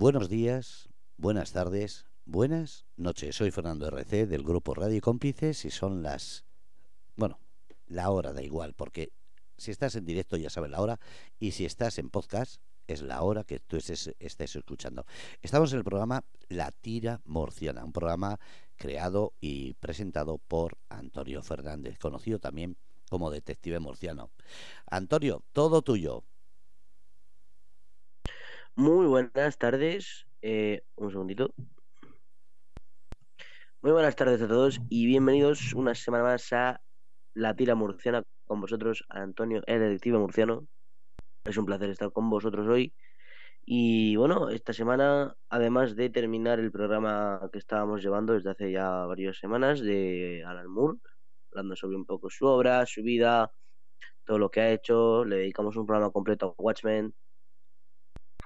Buenos días, buenas tardes, buenas noches. Soy Fernando RC del grupo Radio Cómplices y son las... Bueno, la hora da igual, porque si estás en directo ya sabes la hora y si estás en podcast es la hora que tú estés, estés escuchando. Estamos en el programa La Tira Morciana, un programa creado y presentado por Antonio Fernández, conocido también como Detective Murciano. Antonio, todo tuyo. Muy buenas tardes. Eh, un segundito. Muy buenas tardes a todos y bienvenidos una semana más a La Tira Murciana con vosotros, Antonio, el detective murciano. Es un placer estar con vosotros hoy. Y bueno, esta semana, además de terminar el programa que estábamos llevando desde hace ya varias semanas de Alan Moore, hablando sobre un poco su obra, su vida, todo lo que ha hecho, le dedicamos un programa completo a Watchmen.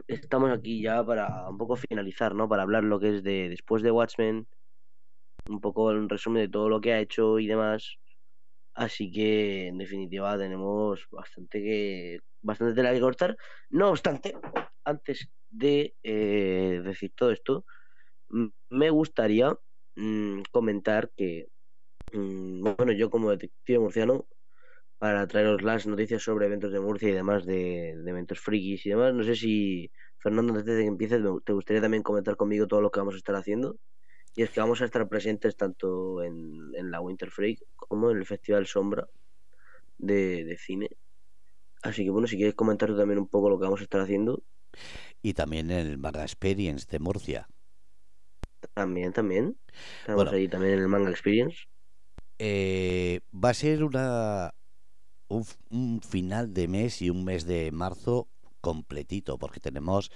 Estamos aquí ya para un poco finalizar, ¿no? Para hablar lo que es de después de Watchmen, un poco un resumen de todo lo que ha hecho y demás. Así que en definitiva tenemos bastante que bastante tela que cortar. No obstante, antes de eh, decir todo esto, me gustaría mm, comentar que mm, bueno, yo como detective murciano para traeros las noticias sobre eventos de Murcia y demás de, eventos frikis y demás. No sé si Fernando antes de que empieces te gustaría también comentar conmigo todo lo que vamos a estar haciendo. Y es que vamos a estar presentes tanto en, la Winter Freak como en el Festival Sombra de, cine. Así que bueno, si quieres comentar también un poco lo que vamos a estar haciendo. Y también en el Manga Experience de Murcia. También, también. Estamos ahí también en el Manga Experience. Eh, va a ser una un, un, final de mes y un mes de marzo completito, porque tenemos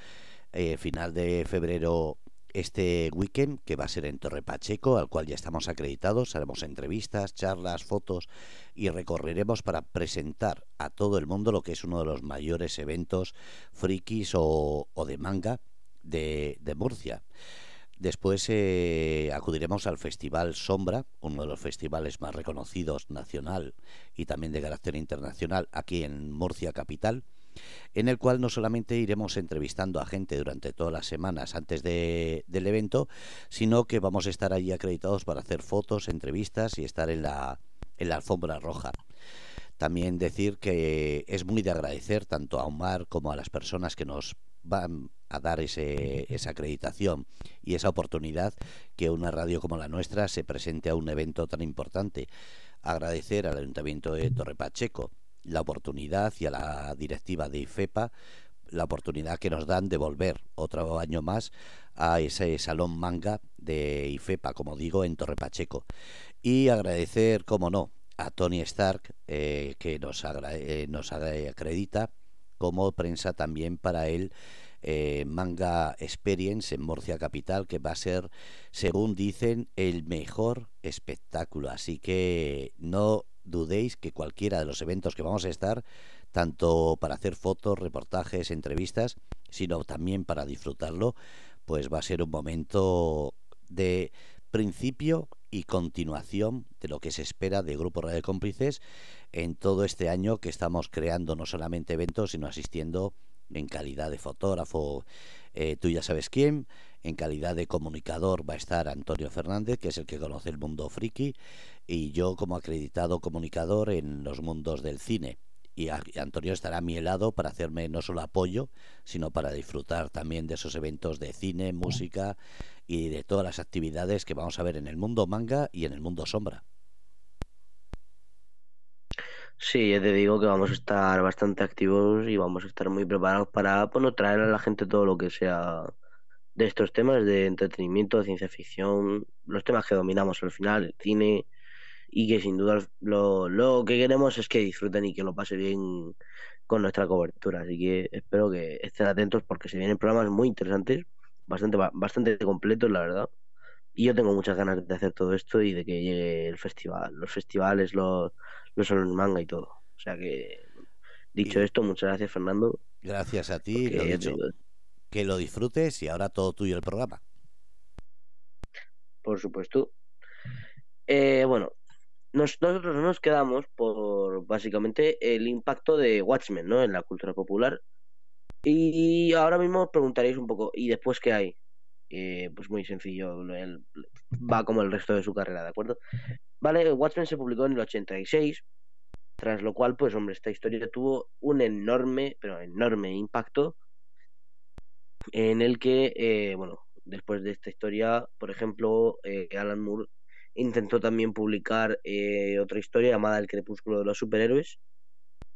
eh, final de febrero este weekend que va a ser en Torre Pacheco, al cual ya estamos acreditados, haremos entrevistas, charlas, fotos y recorreremos para presentar a todo el mundo lo que es uno de los mayores eventos frikis o, de manga de, Murcia. Después eh, acudiremos al Festival Sombra, uno de los festivales más reconocidos nacional y también de carácter internacional aquí en Murcia Capital en el cual no solamente iremos entrevistando a gente durante todas las semanas antes del evento, sino que vamos a estar allí acreditados para hacer fotos, entrevistas y estar en la, en la alfombra roja. También decir que es muy de agradecer tanto a Omar como a las personas que nos van a dar ese, esa acreditación y esa oportunidad que una radio como la nuestra se presente a un evento tan importante. Agradecer al Ayuntamiento de Torre Pacheco, la oportunidad y a la directiva de IFEPA la oportunidad que nos dan de volver otro año más a ese salón manga de IFEPA, como digo, en Torre Pacheco. Y agradecer, como no, a Tony Stark, eh, que nos, eh, nos acredita como prensa también para el eh, Manga Experience en Murcia Capital, que va a ser, según dicen, el mejor espectáculo. Así que no dudéis que cualquiera de los eventos que vamos a estar, tanto para hacer fotos, reportajes, entrevistas, sino también para disfrutarlo, pues va a ser un momento de principio y continuación de lo que se espera de Grupo Radio Cómplices en todo este año que estamos creando no solamente eventos, sino asistiendo en calidad de fotógrafo, eh, tú ya sabes quién, en calidad de comunicador va a estar Antonio Fernández, que es el que conoce el mundo friki, y yo como acreditado comunicador en los mundos del cine. Y Antonio estará a mi lado para hacerme no solo apoyo, sino para disfrutar también de esos eventos de cine, música y de todas las actividades que vamos a ver en el mundo manga y en el mundo sombra. Sí, ya te digo que vamos a estar bastante activos y vamos a estar muy preparados para bueno, traer a la gente todo lo que sea de estos temas de entretenimiento, de ciencia ficción, los temas que dominamos al final, el cine, y que sin duda lo, lo que queremos es que disfruten y que lo pase bien con nuestra cobertura. Así que espero que estén atentos porque se vienen programas muy interesantes, bastante, bastante completos, la verdad. Y yo tengo muchas ganas de hacer todo esto y de que llegue el festival, los festivales, los, los manga y todo. O sea que, dicho esto, muchas gracias, Fernando. Gracias a ti que lo disfrutes y ahora todo tuyo el programa. Por supuesto. Eh, bueno, nosotros nos quedamos por básicamente el impacto de Watchmen ¿no? en la cultura popular. Y ahora mismo os preguntaréis un poco, ¿y después qué hay? Eh, pues muy sencillo, él va como el resto de su carrera, ¿de acuerdo? Vale, Watchmen se publicó en el 86, tras lo cual, pues hombre, esta historia tuvo un enorme, pero enorme impacto en el que, eh, bueno, después de esta historia, por ejemplo, eh, Alan Moore intentó también publicar eh, otra historia llamada El Crepúsculo de los Superhéroes,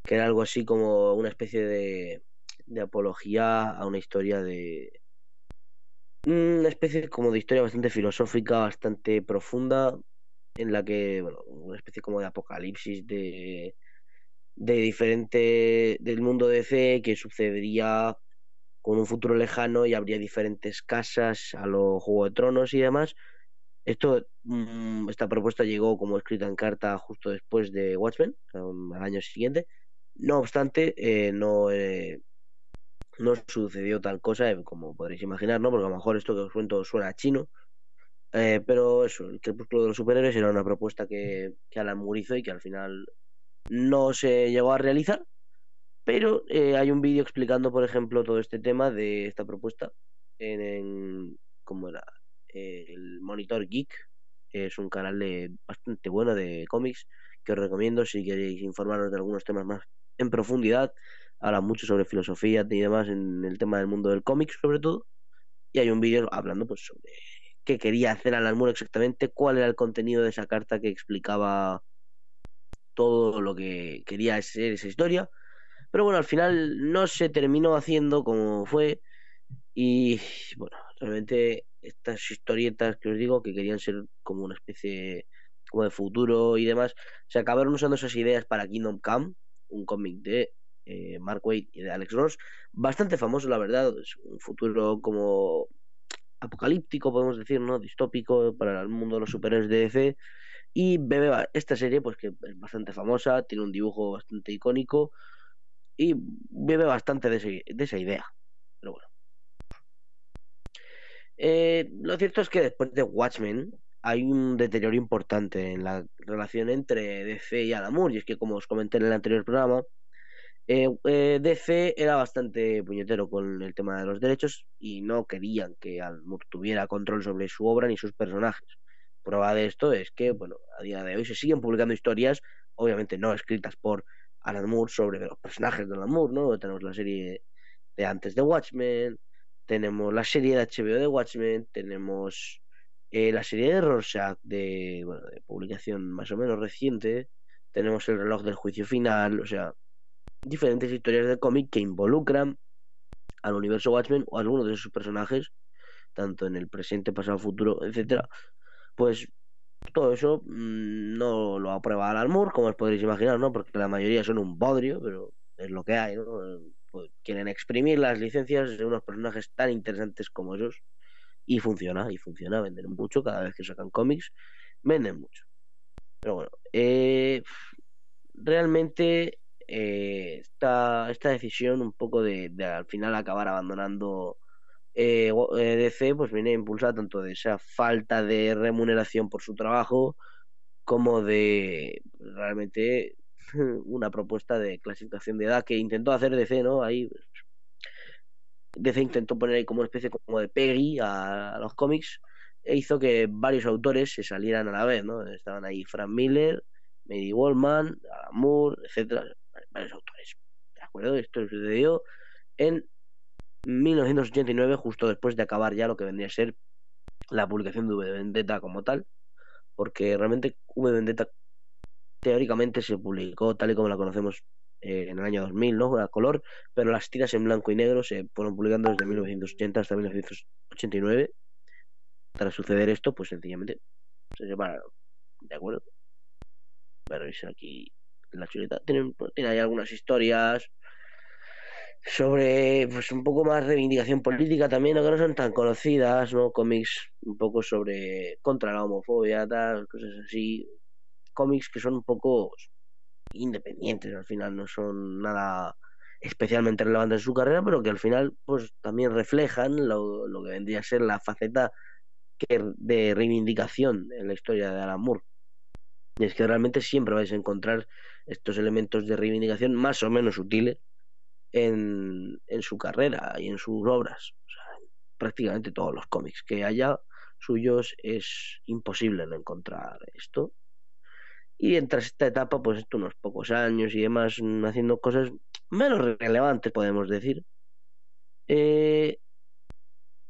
que era algo así como una especie de, de apología a una historia de... Una especie como de historia bastante filosófica, bastante profunda, en la que, bueno, una especie como de apocalipsis de, de diferente del mundo de DC que sucedería con un futuro lejano y habría diferentes casas a los Juego de Tronos y demás. Esto, mm, esta propuesta llegó como escrita en carta justo después de Watchmen, um, al año siguiente. No obstante, eh, no, eh, no sucedió tal cosa, eh, como podréis imaginar, ¿no? Porque a lo mejor esto que os cuento suena chino. pero eso, el crepúsculo de los superhéroes era una propuesta que, que Alan Moore y que al final no se llegó a realizar. Pero hay un vídeo explicando, por ejemplo, todo este tema de esta propuesta en, en ¿cómo era? el Monitor Geek. Es un canal de, bastante bueno de cómics que os recomiendo si queréis informaros de algunos temas más en profundidad. Habla mucho sobre filosofía y demás en el tema del mundo del cómic, sobre todo. Y hay un vídeo hablando pues sobre qué quería hacer Alan Moore exactamente, cuál era el contenido de esa carta que explicaba todo lo que quería ser esa historia. Pero bueno, al final no se terminó haciendo como fue. Y bueno, realmente estas historietas que os digo, que querían ser como una especie como de futuro y demás, se acabaron usando esas ideas para Kingdom Come, un cómic de eh, Mark Waid y de Alex Ross, bastante famoso la verdad, es un futuro como apocalíptico, podemos decir, ¿no? Distópico para el mundo de los superhéroes de DC. Y bebe esta serie, pues que es bastante famosa, tiene un dibujo bastante icónico y bebe bastante de, esa idea. Pero bueno. Eh, lo cierto es que después de Watchmen hay un deterioro importante en la relación entre DC y Alan Moore. Y es que, como os comenté en el anterior programa, eh, eh, DC era bastante puñetero con el tema de los derechos y no querían que Alan Moore tuviera control sobre su obra ni sus personajes. Prueba de esto es que, bueno, a día de hoy se siguen publicando historias, obviamente no escritas por Alan Moore sobre los personajes de Alan Moore, ¿no? Tenemos la serie de antes de Watchmen, tenemos la serie de HBO de Watchmen, tenemos eh, la serie de Rorschach de, bueno, de publicación más o menos reciente, tenemos el reloj del juicio final, o sea, diferentes historias de cómic que involucran al universo Watchmen o a alguno de sus personajes, tanto en el presente, pasado, futuro, etcétera. Pues todo eso mmm, no lo aprueba Alan Moore, como os podréis imaginar, ¿no? Porque la mayoría son un bodrio, pero es lo que hay, ¿no? Pues, quieren exprimir las licencias de unos personajes tan interesantes como esos y funciona, y funciona, venden mucho cada vez que sacan cómics, venden mucho. Pero bueno, eh, realmente eh, esta, esta decisión un poco de, al final acabar abandonando eh, eh DC pues viene impulsada tanto de esa falta de remuneración por su trabajo como de realmente una propuesta de clasificación de edad que intentó hacer DC, ¿no? Ahí DC intentó poner ahí como una especie como de Peggy a, los cómics e hizo que varios autores se salieran a la vez, ¿no? Estaban ahí Frank Miller, Mary Wallman, Alan Moore, etcétera, varios autores. ¿De acuerdo? Esto sucedió en 1989, justo después de acabar ya lo que vendría a ser la publicación de V Vendetta como tal, porque realmente V Vendetta teóricamente se publicó tal y como la conocemos eh, en el año 2000, ¿no? A color, pero las tiras en blanco y negro se fueron publicando desde 1980 hasta 1989. Tras suceder esto, pues sencillamente se separaron. ¿De acuerdo? Veréis aquí la chuleta. Tienen, tiene ahí algunas historias sobre pues un poco más reivindicación política también, aunque no son tan conocidas, ¿no? Cómics un poco sobre contra la homofobia, tal, cosas así, cómics que son un poco independientes, al final no son nada especialmente relevantes en su carrera, pero que al final pues también reflejan lo, lo que vendría a ser la faceta de reivindicación en la historia de Alan Moore. Y es que realmente siempre vais a encontrar estos elementos de reivindicación más o menos sutiles, en, en su carrera y en sus obras. O sea, prácticamente todos los cómics que haya suyos es imposible no encontrar esto. Y entre esta etapa, pues unos pocos años y demás, mm, haciendo cosas menos relevantes, podemos decir. Eh,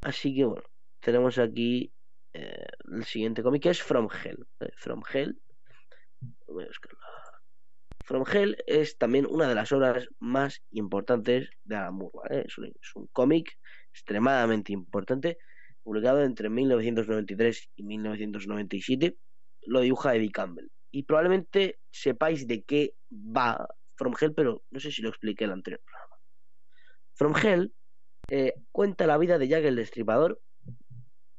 así que bueno, tenemos aquí eh, el siguiente cómic que es From Hell. From Hell. Voy a buscarlo. From Hell es también una de las obras más importantes de Alan Moore. Es un, cómic extremadamente importante, publicado entre 1993 y 1997. Lo dibuja Eddie Campbell. Y probablemente sepáis de qué va From Hell, pero no sé si lo expliqué en el anterior programa. From Hell eh, cuenta la vida de Jack el Destripador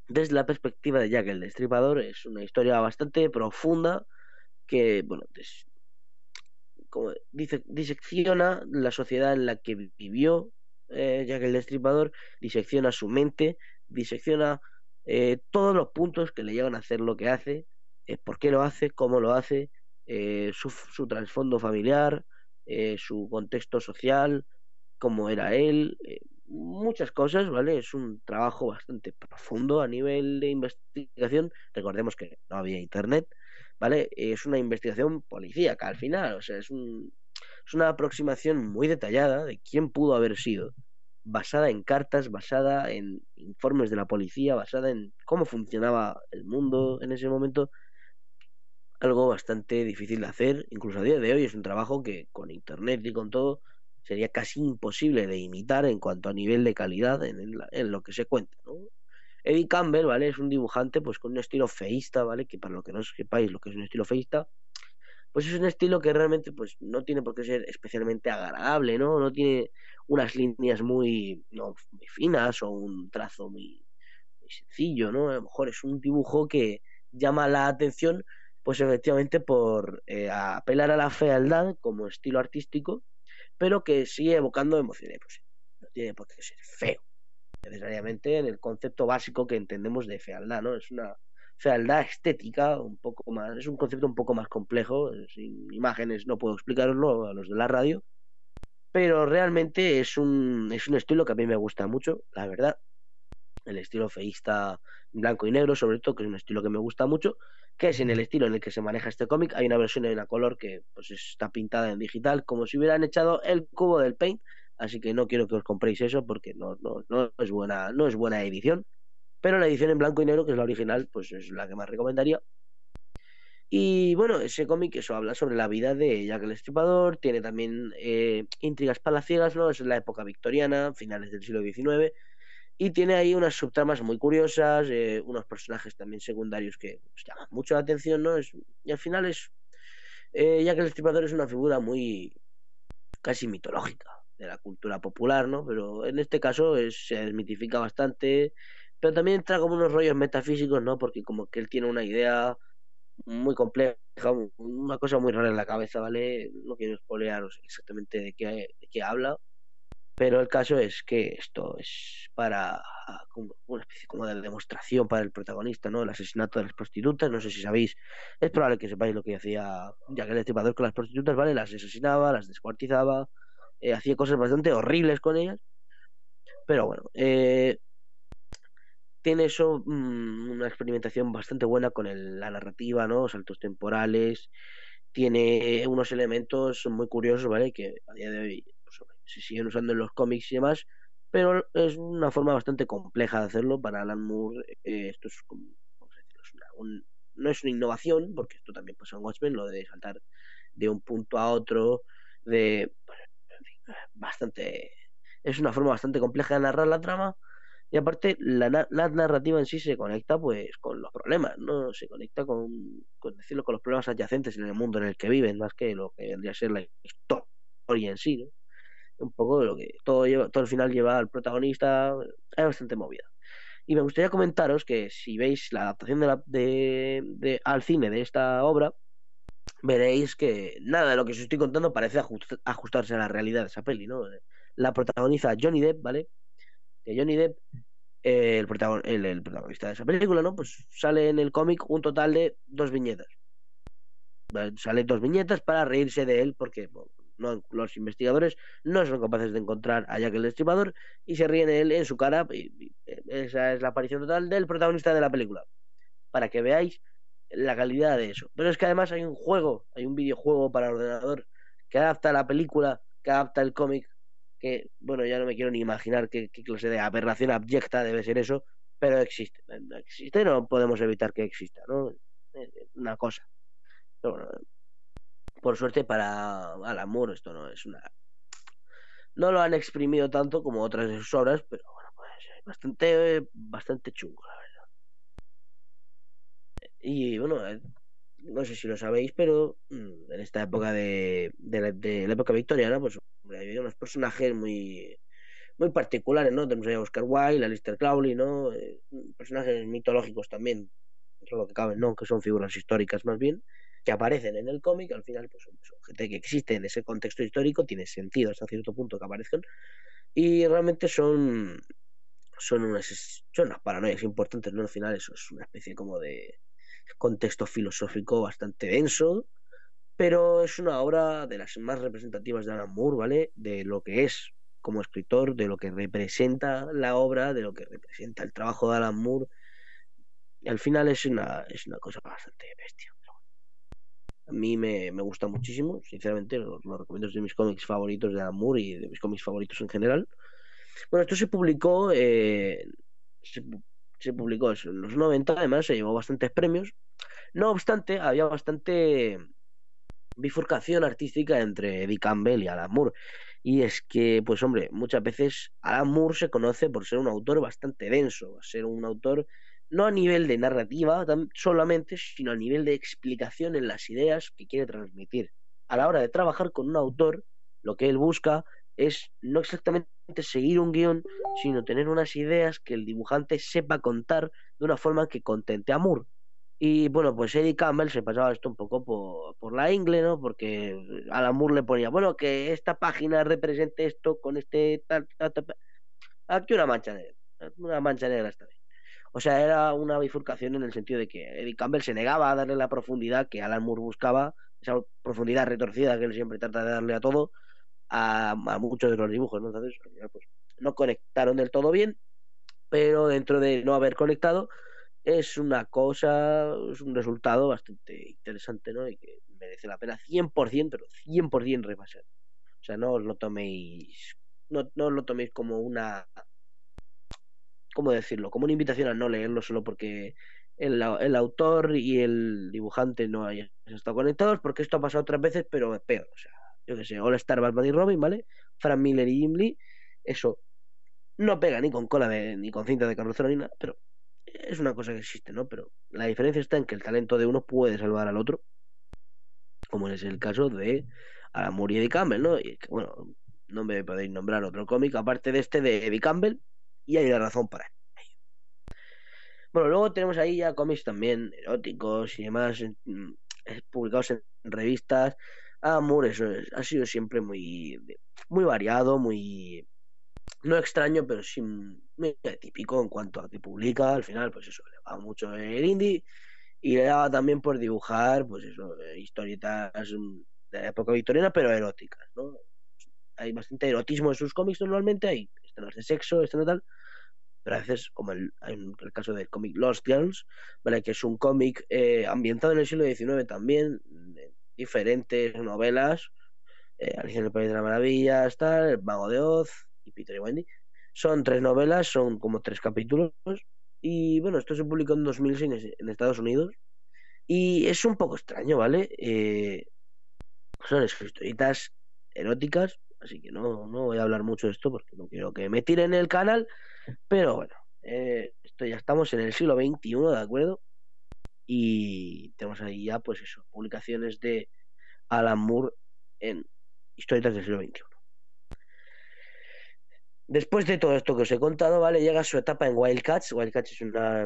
desde la perspectiva de Jack el Destripador. Es una historia bastante profunda que, bueno, como dice, disecciona la sociedad en la que vivió eh, Jack el Destripador, disecciona su mente, disecciona eh, todos los puntos que le llevan a hacer lo que hace, eh, por qué lo hace, cómo lo hace, su, su trasfondo familiar, su contexto social, cómo era él, muchas cosas, ¿vale? Es un trabajo bastante profundo a nivel de investigación. Recordemos que no había internet, ¿vale? Es una investigación policíaca al final, o sea, es, un, es una aproximación muy detallada de quién pudo haber sido, basada en cartas, basada en informes de la policía, basada en cómo funcionaba el mundo en ese momento. Algo bastante difícil de hacer, incluso a día de hoy es un trabajo que con internet y con todo sería casi imposible de imitar en cuanto a nivel de calidad en, en lo que se cuenta, ¿no? Eddie Campbell, ¿vale? Es un dibujante pues con un estilo feísta, ¿vale? Que para lo que no sepáis lo que es un estilo feísta, pues es un estilo que realmente pues no tiene por qué ser especialmente agradable, ¿no? No tiene unas líneas muy, muy finas o un trazo muy, sencillo, ¿no? A lo mejor es un dibujo que llama la atención pues efectivamente por eh, apelar a la fealdad como estilo artístico, pero que sigue evocando emociones. Pues no tiene por qué ser feo necesariamente en el concepto básico que entendemos de fealdad, ¿no? Es una fealdad estética un poco más, es un concepto un poco más complejo, sin imágenes no puedo explicarlo a los de la radio, pero realmente es un, es un estilo que a mí me gusta mucho, la verdad. El estilo feísta blanco y negro, sobre todo, que es un estilo que me gusta mucho, que es en el estilo en el que se maneja este cómic. Hay una versión en la color que pues está pintada en digital, como si hubieran echado el cubo del paint así que no quiero que os compréis eso porque no, no, no, es buena, no es buena edición. Pero la edición en blanco y negro, que es la original, pues es la que más recomendaría. Y bueno, ese cómic eso habla sobre la vida de Jack el Estripador, tiene también eh, intrigas palaciegas, ¿no? Es la época victoriana, finales del siglo XIX, y tiene ahí unas subtramas muy curiosas, eh, unos personajes también secundarios que pues, llaman mucho la atención, ¿no? Es, y al final es. Eh, Jack el Estripador es una figura muy. casi mitológica de la cultura popular, ¿no? Pero en este caso se desmitifica bastante, pero también entra como unos rollos metafísicos, ¿no? Porque como que él tiene una idea muy compleja, una cosa muy rara en la cabeza, ¿vale? No quiero spoilearos exactamente de qué, de qué habla, pero el caso es que esto es para una especie como de demostración para el protagonista, ¿no? El asesinato de las prostitutas, no sé si sabéis, es probable que sepáis lo que hacía Jack el Estripador con las prostitutas, ¿vale? Las asesinaba, las descuartizaba, eh, hacía cosas bastante horribles con ellas. Pero bueno, eh, tiene eso mm, una experimentación bastante buena con la narrativa, ¿no? Saltos temporales. Tiene unos elementos muy curiosos, ¿vale? Que a día de hoy pues, se siguen usando en los cómics y demás. Pero es una forma bastante compleja de hacerlo para Alan Moore. Eh, esto es como, no es una innovación, porque esto también pasa en Watchmen, lo de saltar de un punto a otro, de bastante. Es una forma bastante compleja de narrar la trama. Y aparte, la, la, narrativa en sí se conecta pues con los problemas, ¿no? Se conecta con, con, decirlo, con los problemas adyacentes en el mundo en el que viven, más que lo que vendría a ser la historia en sí, ¿no? Un poco de lo que todo, lleva, todo el final lleva al protagonista, es bastante movida. Y me gustaría comentaros que si veis la adaptación de, la, de, al cine de esta obra, veréis que nada de lo que os estoy contando parece ajustarse a la realidad de esa peli, ¿no? La protagoniza Johnny Depp, ¿vale? Que Johnny Depp, eh, el, protagonista de esa película, ¿no? Pues sale en el cómic un total de dos viñetas. Sale dos viñetas para reírse de él porque no, los investigadores no son capaces de encontrar a Jack el Destripador y se ríen él en su cara. Y, esa es la aparición total del protagonista de la película. Para que veáis la calidad de eso. Pero es que además hay un juego, hay un videojuego para ordenador que adapta la película, que adapta el cómic, que, bueno, ya no me quiero ni imaginar qué, clase de aberración abyecta debe ser eso, pero existe. Existe, no podemos evitar que exista, ¿no? Una cosa. Por suerte para Alan Moore esto no es una... No lo han exprimido tanto como otras de sus obras, pero bueno, pues bastante, bastante chungo, la verdad. Y bueno, eh, no sé si lo sabéis, pero mm, en esta época de, de, la, época victoriana, pues había unos personajes muy muy particulares, ¿no? Tenemos a Oscar Wilde, a Lister Crowley, ¿no? Eh, personajes mitológicos también, eso lo que caben, ¿no? Que son figuras históricas más bien, que aparecen en el cómic, al final, pues son, gente que existe en ese contexto histórico, tiene sentido hasta cierto punto que aparezcan, y realmente son son unas, son unas paranoias importantes, ¿no? Al final eso es una especie como de contexto filosófico bastante denso, pero es una obra de las más representativas de Alan Moore, ¿vale? De lo que es como escritor, de lo que representa la obra, de lo que representa el trabajo de Alan Moore. Y al final es una, es una cosa bastante bestia. A mí me, gusta muchísimo, sinceramente, lo, recomiendo, es de mis cómics favoritos de Moore y de mis cómics favoritos en general. Bueno, esto se publicó, eh, se publicó en los 90, además se llevó bastantes premios. No obstante, había bastante bifurcación artística entre Eddie Campbell y Alan Moore. Y es que, pues hombre, muchas veces Alan Moore se conoce por ser un autor bastante denso, ser un autor no a nivel de narrativa solamente, sino a nivel de explicación en las ideas que quiere transmitir. A la hora de trabajar con un autor, lo que él busca es no exactamente seguir un guion, sino tener unas ideas que el dibujante sepa contar de una forma que contente a Moore. Y bueno, pues Eddie Campbell se pasaba esto un poco por, la ingle, ¿no? Porque a Moore le ponía, bueno, que esta página represente esto con este tal, Aquí una mancha negra, una mancha negra esta vez. O sea, era una bifurcación en el sentido de que Eddie Campbell se negaba a darle la profundidad que Alan Moore buscaba, esa profundidad retorcida que él siempre trata de darle a todo, a, muchos de los dibujos, ¿no? Entonces, pues, no conectaron del todo bien, pero dentro de no haber conectado, es una cosa, es un resultado bastante interesante, ¿no? Y que merece la pena 100%, pero 100% repasar. O sea, no os lo toméis, no, no os lo toméis como una, ¿cómo decirlo? Como una invitación a no leerlo solo porque el, el autor y el dibujante no hayan estado conectados, porque esto ha pasado otras veces, pero es peor, o sea, yo que sé, All Star, Batman y Robin, ¿vale? Frank Miller y Jim Lee, eso no pega ni con cola de, ni con cinta de carrocero ni nada, pero es una cosa que existe, ¿no? Pero la diferencia está en que el talento de uno puede salvar al otro, como es el caso de Alan Moore y Eddie Campbell, ¿no? Y bueno, no me podéis nombrar otro cómic aparte de este de Eddie Campbell, y hay la razón para ello. Bueno, luego tenemos ahí ya cómics también eróticos y demás, mm, publicados en revistas, Amor, eso ha sido siempre muy, muy variado, muy, no extraño, pero sí muy típico en cuanto a que publica. Al final, pues eso, le va mucho el indie y le daba también por dibujar, pues eso, historietas de la época victoriana, pero eróticas, ¿no? Hay bastante erotismo en sus cómics normalmente, hay escenas de sexo, escenas tal, pero a veces, como el, en el caso del cómic Lost Girls, ¿vale? que es un cómic eh, ambientado en el siglo XIX también, diferentes novelas, eh, Alicia en el País de las Maravillas, tal, El Mago de Oz y Peter y Wendy. Son tres novelas, son como tres capítulos. Y bueno, esto se publicó en 2006 en Estados Unidos. Y es un poco extraño, ¿vale? Eh, son historietas eróticas, así que no, no voy a hablar mucho de esto porque no quiero que me tiren el canal. Pero bueno, eh, esto ya estamos en el siglo XXI, ¿de acuerdo? y tenemos ahí ya pues eso, publicaciones de Alan Moore en historietas del siglo XXI. Después de todo esto que os he contado, ¿vale? Llega su etapa en Wildcats. Wildcats es una,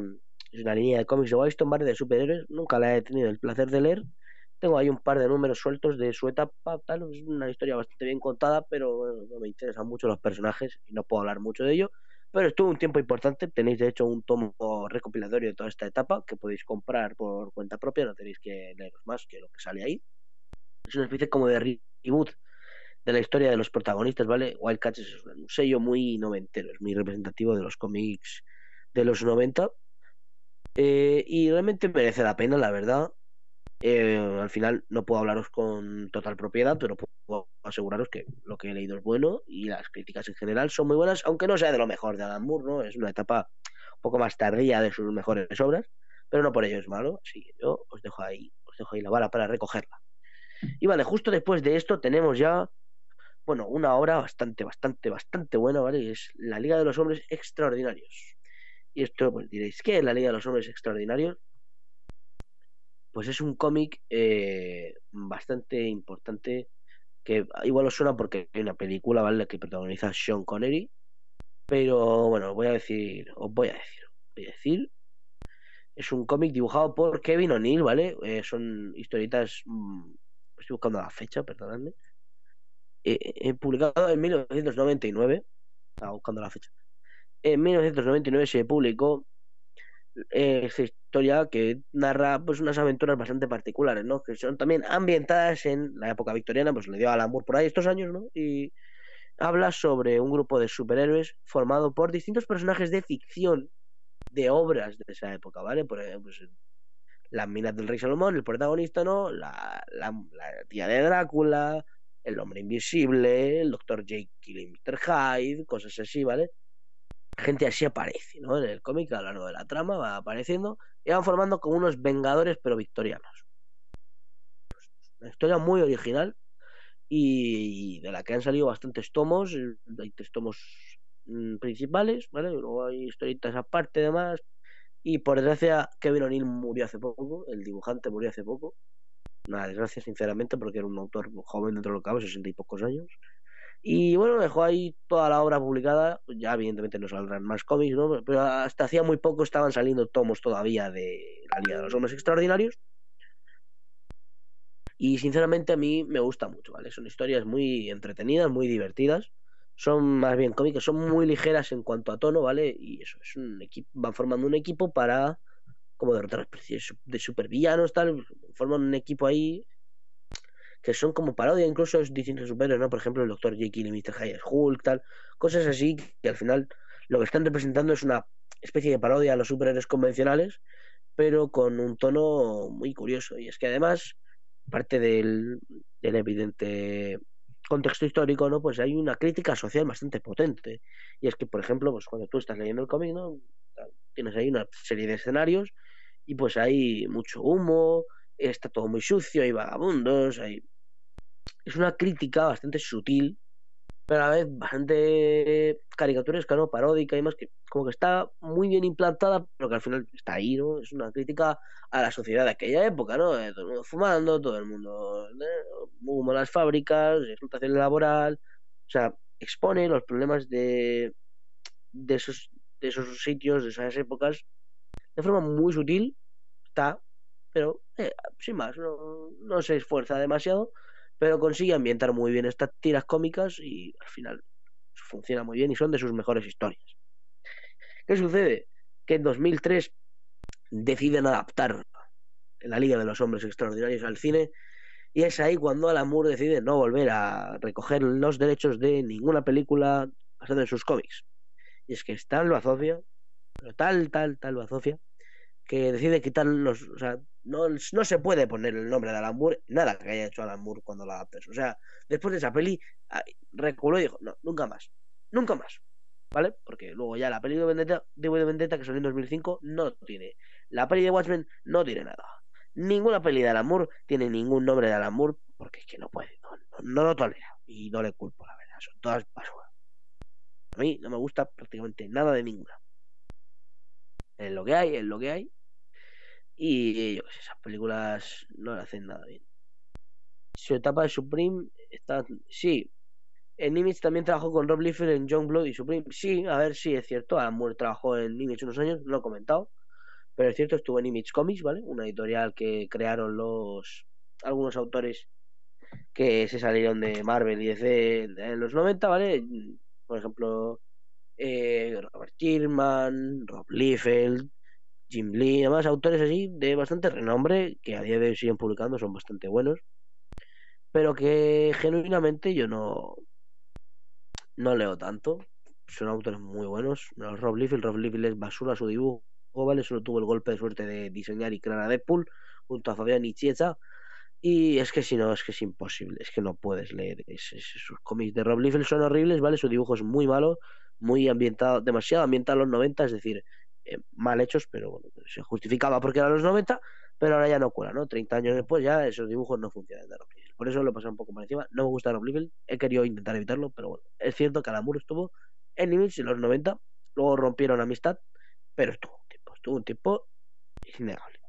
es una línea de cómics de Wildstorm, ¿vale? De superhéroes. Nunca la he tenido el placer de leer. Tengo ahí un par de números sueltos de su etapa, tal. Es una historia bastante bien contada, pero no me interesan mucho los personajes y no puedo hablar mucho de ello. Pero estuvo un tiempo importante. Tenéis, de hecho, un tomo recopilatorio de toda esta etapa que podéis comprar por cuenta propia. No tenéis que leeros más que lo que sale ahí. Es una especie como de reboot de la historia de los protagonistas, ¿vale? Wildcats es un sello muy noventero, es muy representativo de los cómics de los 90. Eh, y realmente merece la pena, la verdad. Eh, al final no puedo hablaros con total propiedad, pero puedo aseguraros que lo que he leído es bueno y las críticas en general son muy buenas, aunque no sea de lo mejor de Alan Moore, ¿no? Es una etapa un poco más tardía de sus mejores obras, pero no por ello es malo, así que yo os dejo ahí, os dejo ahí la bala para recogerla. Y vale, justo después de esto tenemos ya, bueno, una obra bastante, bastante, bastante buena, ¿vale? Es La Liga de los Hombres Extraordinarios. Y esto, pues diréis, ¿qué es La Liga de los Hombres Extraordinarios? Pues es un cómic eh, bastante importante que igual os suena porque hay una película, ¿vale? Que protagoniza Sean Connery. Pero bueno, voy a decir, os voy a decir, voy a decir. Es un cómic dibujado por Kevin O'Neill, ¿vale? Eh, son historietas. Mmm, estoy buscando la fecha, perdonadme. Eh, publicado en 1999. Estaba buscando la fecha. En 1999 se publicó eh, historia que narra pues unas aventuras bastante particulares, ¿no? Que son también ambientadas en la época victoriana, pues le dio al amor por ahí estos años, ¿no? Y habla sobre un grupo de superhéroes formado por distintos personajes de ficción de obras de esa época, ¿vale? Por ejemplo, pues, las minas del rey Salomón, el protagonista, ¿no? La, la, tía de Drácula, el hombre invisible, el doctor Jekyll y Mr. Hyde, cosas así, ¿vale? Gente así aparece, ¿no? En el cómic a lo largo de la trama va apareciendo y van formando como unos vengadores pero victorianos. Una historia muy original y de la que han salido bastantes tomos, hay tres tomos mm, principales, ¿vale? Luego hay historietas aparte además. Y por desgracia, Kevin O'Neill murió hace poco, el dibujante murió hace poco. Una desgracia, sinceramente, porque era un autor joven dentro de lo que sesenta y pocos años. Y bueno, dejó ahí toda la obra publicada. Ya, evidentemente, no saldrán más cómics, ¿no? Pero hasta hacía muy poco estaban saliendo tomos todavía de la Liga de los Hombres Extraordinarios. Y sinceramente a mí me gusta mucho, ¿vale? Son historias muy entretenidas, muy divertidas. Son más bien cómicas, son muy ligeras en cuanto a tono, ¿vale? Y eso, es un equipo, van formando un equipo para como derrotar a especies de supervillanos, tal. Forman un equipo ahí que son como parodia incluso de distintos superhéroes, ¿no? Por ejemplo, el Doctor Jekyll y Mr. Hyde Hulk, tal. Cosas así que al final lo que están representando es una especie de parodia a los superhéroes convencionales, pero con un tono muy curioso. Y es que además parte del, evidente contexto histórico, ¿no? Pues hay una crítica social bastante potente. Y es que, por ejemplo, pues cuando tú estás leyendo el cómic, ¿no? Tienes ahí una serie de escenarios y pues hay mucho humo, está todo muy sucio, hay vagabundos, hay... Es una crítica bastante sutil pero a la vez bastante caricaturesca, ¿no? Paródica y más, que como que está muy bien implantada, pero que al final está ahí, ¿no? Es una crítica a la sociedad de aquella época, ¿no? Todo el mundo fumando, todo el mundo humo las fábricas, explotación laboral, o sea, expone los problemas de, de, esos, de esos sitios, de esas épocas, de forma muy sutil, está, pero eh, sin más, no, no se esfuerza demasiado pero consigue ambientar muy bien estas tiras cómicas y al final funciona muy bien y son de sus mejores historias. ¿Qué sucede? Que en 2003 deciden adaptar la Liga de los Hombres Extraordinarios al cine y es ahí cuando Alan Moore decide no volver a recoger los derechos de ninguna película basada en sus cómics. Y es que está lo asocia, pero tal, tal, tal lo asocia, que decide quitar los, no, no se puede poner el nombre de Alan Moore, nada que haya hecho Alan Moore cuando la adaptes. O sea, después de esa peli, reculó y dijo, no, nunca más, nunca más. ¿Vale? Porque luego ya la peli de Vendetta, de Vendetta que salió en 2005 no tiene. La peli de Watchmen no tiene nada. Ninguna peli de Alan Moore tiene ningún nombre de Alan Moore porque es que no puede, no, lo tolera. Y no le culpo, la verdad. Son todas basura. A mí no me gusta prácticamente nada de ninguna. Es lo que hay, es lo que hay. Y yo esas películas no le hacen nada bien. Su etapa de Supreme está. Sí. En Nimitz también trabajó con Rob Liefeld en John Blood y Supreme. Sí, a ver, sí, es cierto. Alan Moore trabajó en Nimitz unos años, no lo he comentado. Pero es cierto, estuvo en Nimitz Comics, ¿vale? Una editorial que crearon los algunos autores que se salieron de Marvel y DC en los 90, ¿vale? Por ejemplo, eh, Robert Kierman, Rob Liefeld, Jim Lee, además autores así de bastante renombre que a día de hoy siguen publicando, son bastante buenos. pero que genuinamente yo no, no leo tanto. Son autores muy buenos. Rob Liefeld, Rob Liefeld es basura su dibujo, ¿vale? Solo tuvo el golpe de suerte de diseñar y crear a Deadpool junto a Fabián Chiesa Y es que si no, es que es imposible, es que no puedes leer esos cómics de Rob Liefeld son horribles, ¿vale? Su dibujo es muy malo, muy ambientado, demasiado ambientado a los 90, es decir, eh, mal hechos, pero bueno, se justificaba porque eran los 90, pero ahora ya no cuela, ¿no? 30 años después ya esos dibujos no funcionan de. Por eso lo pasado un poco por encima. No me gusta Rob Liefeld, he querido intentar evitarlo, pero bueno, es cierto que Alamur estuvo en Image en los 90, luego rompieron amistad, pero estuvo un tiempo, estuvo un tiempo innegable.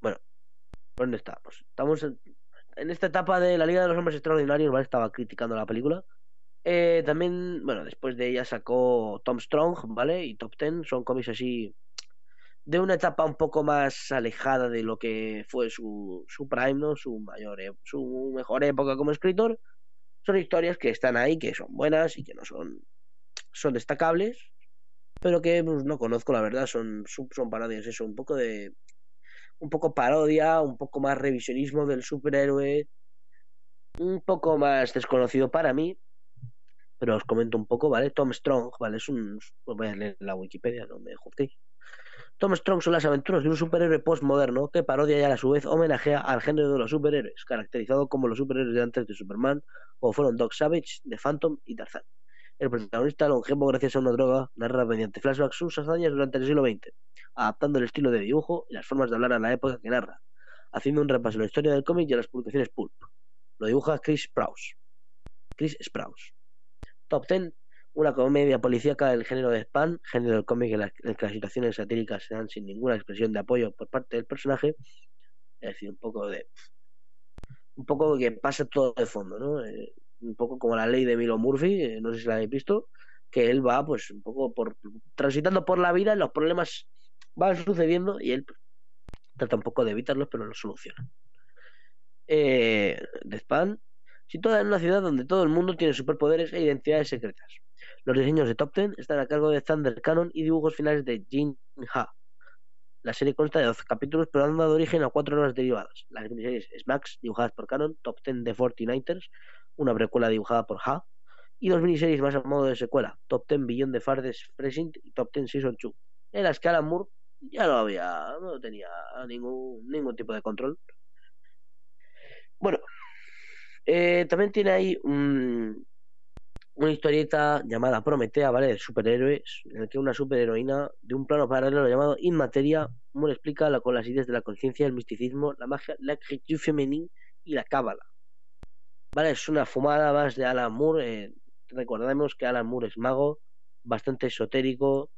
Bueno, ¿dónde estamos? Estamos en, esta etapa de la Liga de los Hombres Extraordinarios, ¿vale? Estaba criticando la película. Eh, también, bueno, después de ella sacó Tom Strong, ¿vale? Y Top Ten, son cómics así de una etapa un poco más alejada de lo que fue su, su prime, ¿no? Su mayor, e, su mejor época como escritor. Son historias que están ahí, que son buenas y que no son, son destacables, pero que pues, no conozco, la verdad, son, son parodias, eso, un poco de, un poco parodia, un poco más revisionismo del superhéroe, un poco más desconocido para mí, pero os comento un poco, ¿vale? Tom Strong, ¿vale? Es un... Voy a leer la Wikipedia, no me juzguéis. Tom Strong son las aventuras de un superhéroe postmoderno que parodia y a su vez homenajea al género de los superhéroes, caracterizado como los superhéroes de antes de Superman, como fueron Doc Savage, The Phantom y Tarzan. El protagonista, longevo gracias a una droga, narra mediante flashbacks sus hazañas durante el siglo XX, adaptando el estilo de dibujo y las formas de hablar a la época que narra, haciendo un repaso a la historia del cómic y a las publicaciones pulp. Lo dibuja Chris Sprouse. Chris Sprouse. Top 10 una comedia policíaca del género de spam, género del cómic en, las que las situaciones satíricas se dan sin ninguna expresión de apoyo por parte del personaje, es decir, un poco de un poco que pasa todo de fondo, ¿no? Eh, un poco como la ley de Milo Murphy, eh, no sé si la habéis visto, que él va pues un poco por transitando por la vida, los problemas van sucediendo y él trata un poco de evitarlos, pero los soluciona. Eh, de Spam, situada en una ciudad donde todo el mundo tiene superpoderes e identidades secretas. Los diseños de Top Ten están a cargo de Thunder Cannon y dibujos finales de Jin Ha. La serie consta de 12 capítulos, pero han dado origen a cuatro obras derivadas. Las miniseries Smacks, dibujadas por Cannon, Top Ten de 49ers, una precuela dibujada por Ha, y dos miniseries más a modo de secuela, Top Ten Beyond de Farthest Present y Top Ten Season 2, en las que Alan Moore ya no había, no tenía ningún, ningún tipo de control. Bueno, eh, también tiene ahí un, una historieta llamada Prometea, ¿vale? De superhéroes, en el que una superheroína de un plano paralelo llamado Inmateria, Moore explica la, con las ideas de la conciencia, el misticismo, la magia, la écriture femenina y la cábala. ¿Vale? Es una fumada más de Alan Moore. Eh, recordemos que Alan Moore es mago, bastante esotérico,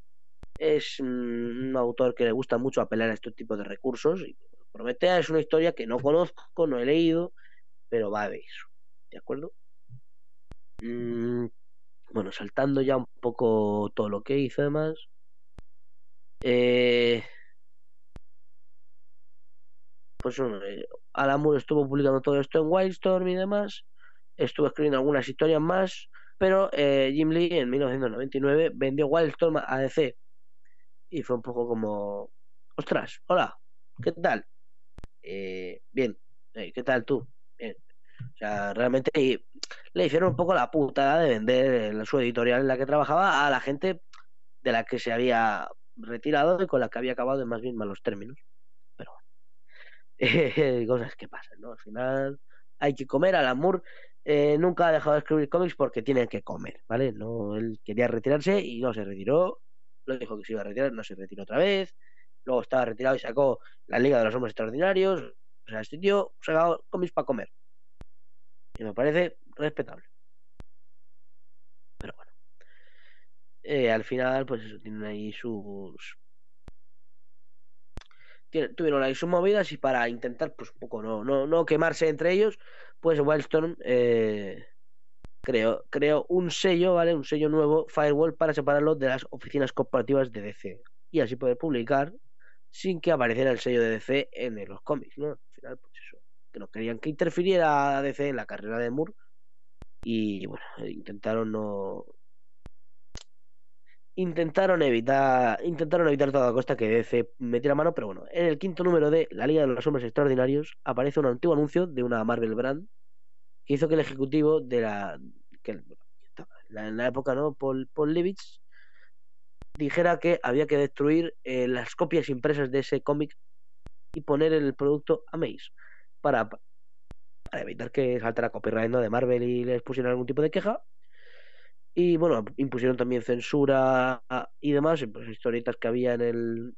es un autor que le gusta mucho apelar a estos tipos de recursos. Prometea es una historia que no conozco, no he leído, pero va de eso. ¿De acuerdo? Mm, bueno, saltando ya un poco todo lo que hizo además. Eh, pues eh, Alan Moore estuvo publicando todo esto en Wildstorm y demás. Estuvo escribiendo algunas historias más. Pero eh, Jim Lee en 1999 vendió Wildstorm a DC. Y fue un poco como... Ostras, hola, ¿qué tal? bien, ¿qué tal tú? O sea, realmente le hicieron un poco la putada de vender su editorial en la que trabajaba a la gente de la que se había retirado y con la que había acabado en más bien malos términos. Pero bueno, cosas que pasan, ¿no? Al final hay que comer. Alan Moore eh, nunca ha dejado de escribir cómics porque tiene que comer, ¿vale? No, él quería retirarse y no se retiró. Lo dijo que se iba a retirar, no se retiró otra vez. Luego estaba retirado y sacó la Liga de los Hombres Extraordinarios. O sea, este tío sacado cómics para comer. Y me parece respetable. Pero bueno. Eh, al final, pues eso, tienen ahí sus. tuvieron ahí sus movidas y para intentar, pues un poco no, no, no quemarse entre ellos, pues Wildstorm eh, creó, creó un sello, ¿vale? Un sello nuevo, Firewall, para separarlo de las oficinas corporativas de DC. Y así poder publicar sin que apareciera el sello de DC en los cómics, ¿no? Al final, pues eso que no querían que interfiriera DC en la carrera de Moore y bueno, intentaron no intentaron evitar intentaron evitar toda costa que DC metiera mano, pero bueno, en el quinto número de La Liga de los Hombres Extraordinarios aparece un antiguo anuncio de una Marvel Brand que hizo que el ejecutivo de la que en la época, ¿no? Paul, Paul Levitz dijera que había que destruir eh, las copias impresas de ese cómic y poner el producto a Maze para, para evitar que saltara copyright ¿no? de Marvel y les pusieran algún tipo de queja y bueno, impusieron también censura y demás, pues historietas que había en el.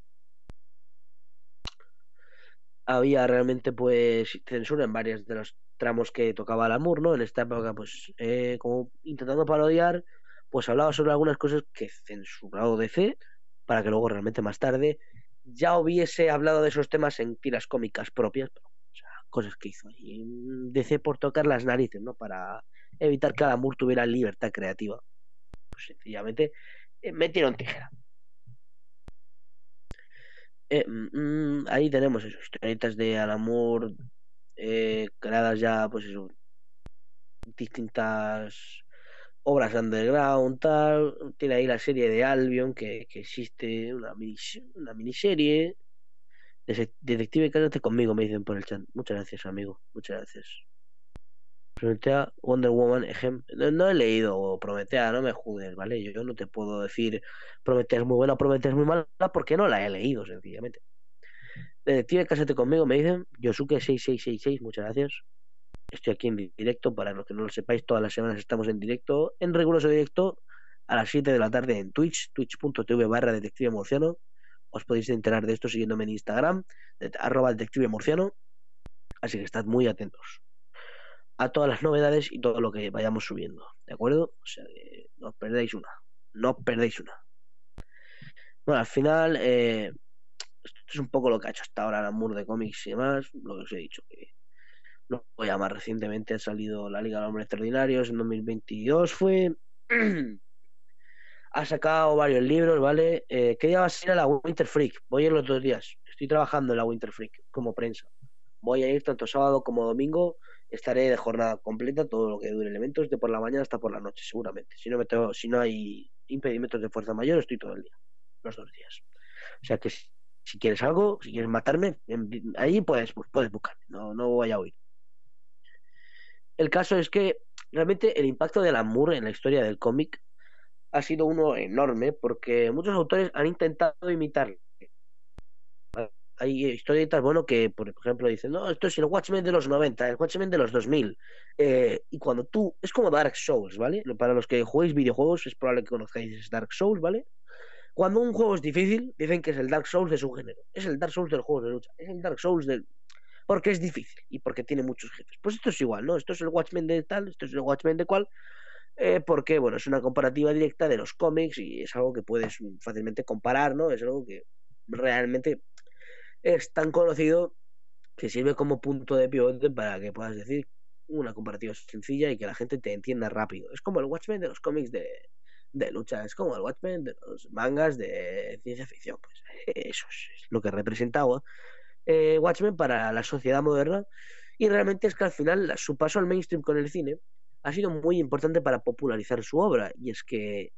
Había realmente pues censura en varios de los tramos que tocaba el amor, ¿no? En esta época, pues, eh, como intentando parodiar, pues hablaba sobre algunas cosas que censurado DC, para que luego realmente más tarde ya hubiese hablado de esos temas en tiras cómicas propias, o sea, cosas que hizo ahí DC por tocar las narices, ¿no? Para evitar que Alamur tuviera libertad creativa. Pues sencillamente eh, metieron tijera. Eh, mm, ahí tenemos eso, historietas de Alamur eh, creadas ya, pues eso, distintas obras underground, tal. Tiene ahí la serie de Albion, que, existe, una, una miniserie. Detective, cállate conmigo, me dicen por el chat. Muchas gracias, amigo. Muchas gracias. Prometea Wonder Woman, ejemplo. No, he leído Prometea, no me juzgues, ¿vale? Yo, no te puedo decir Prometea es muy buena, Prometea es muy mala, porque no la he leído, sencillamente. Detective, cásate conmigo, me dicen. Yosuke6666, muchas gracias. Estoy aquí en directo, para los que no lo sepáis, todas las semanas estamos en directo, en riguroso directo, a las 7 de la tarde en Twitch, twitch.tv barra detective murciano. Os podéis enterar de esto siguiéndome en Instagram, arroba detective murciano. Así que estad muy atentos a todas las novedades y todo lo que vayamos subiendo, ¿de acuerdo? O sea, no os perdéis una, no os perdéis una. Bueno, al final, eh, esto es un poco lo que ha hecho hasta ahora la Mur de cómics y demás, lo que os he dicho, que no voy a más recientemente ha salido la Liga de Hombres Extraordinarios en 2022 fue... ha sacado varios libros, ¿vale? Eh, ¿Qué día va a ser a la Winter Freak? Voy a ir los dos días. Estoy trabajando en la Winter Freak como prensa. Voy a ir tanto sábado como domingo estaré de jornada completa todo lo que dure elementos de por la mañana hasta por la noche seguramente si no me tengo, si no hay impedimentos de fuerza mayor estoy todo el día los dos días o sea que si, quieres algo si quieres matarme ahí puedes puedes buscar no no voy a huir el caso es que realmente el impacto de Lamour en la historia del cómic ha sido uno enorme porque muchos autores han intentado imitarlo hay historietas, bueno, que por ejemplo dicen, no, esto es el Watchmen de los 90, el Watchmen de los 2000. Eh, y cuando tú, es como Dark Souls, ¿vale? Para los que juguéis videojuegos, es probable que conozcáis Dark Souls, ¿vale? Cuando un juego es difícil, dicen que es el Dark Souls de su género. Es el Dark Souls del juego de lucha. Es el Dark Souls del. Porque es difícil y porque tiene muchos jefes. Pues esto es igual, ¿no? Esto es el Watchmen de tal, esto es el Watchmen de cual. Eh, porque, bueno, es una comparativa directa de los cómics y es algo que puedes fácilmente comparar, ¿no? Es algo que realmente es tan conocido que sirve como punto de pivote para que puedas decir una comparativa sencilla y que la gente te entienda rápido. Es como el Watchmen de los cómics de, de lucha, es como el Watchmen de los mangas de ciencia ficción. Pues eso es lo que representaba eh, Watchmen para la sociedad moderna. Y realmente es que al final su paso al mainstream con el cine ha sido muy importante para popularizar su obra. Y es que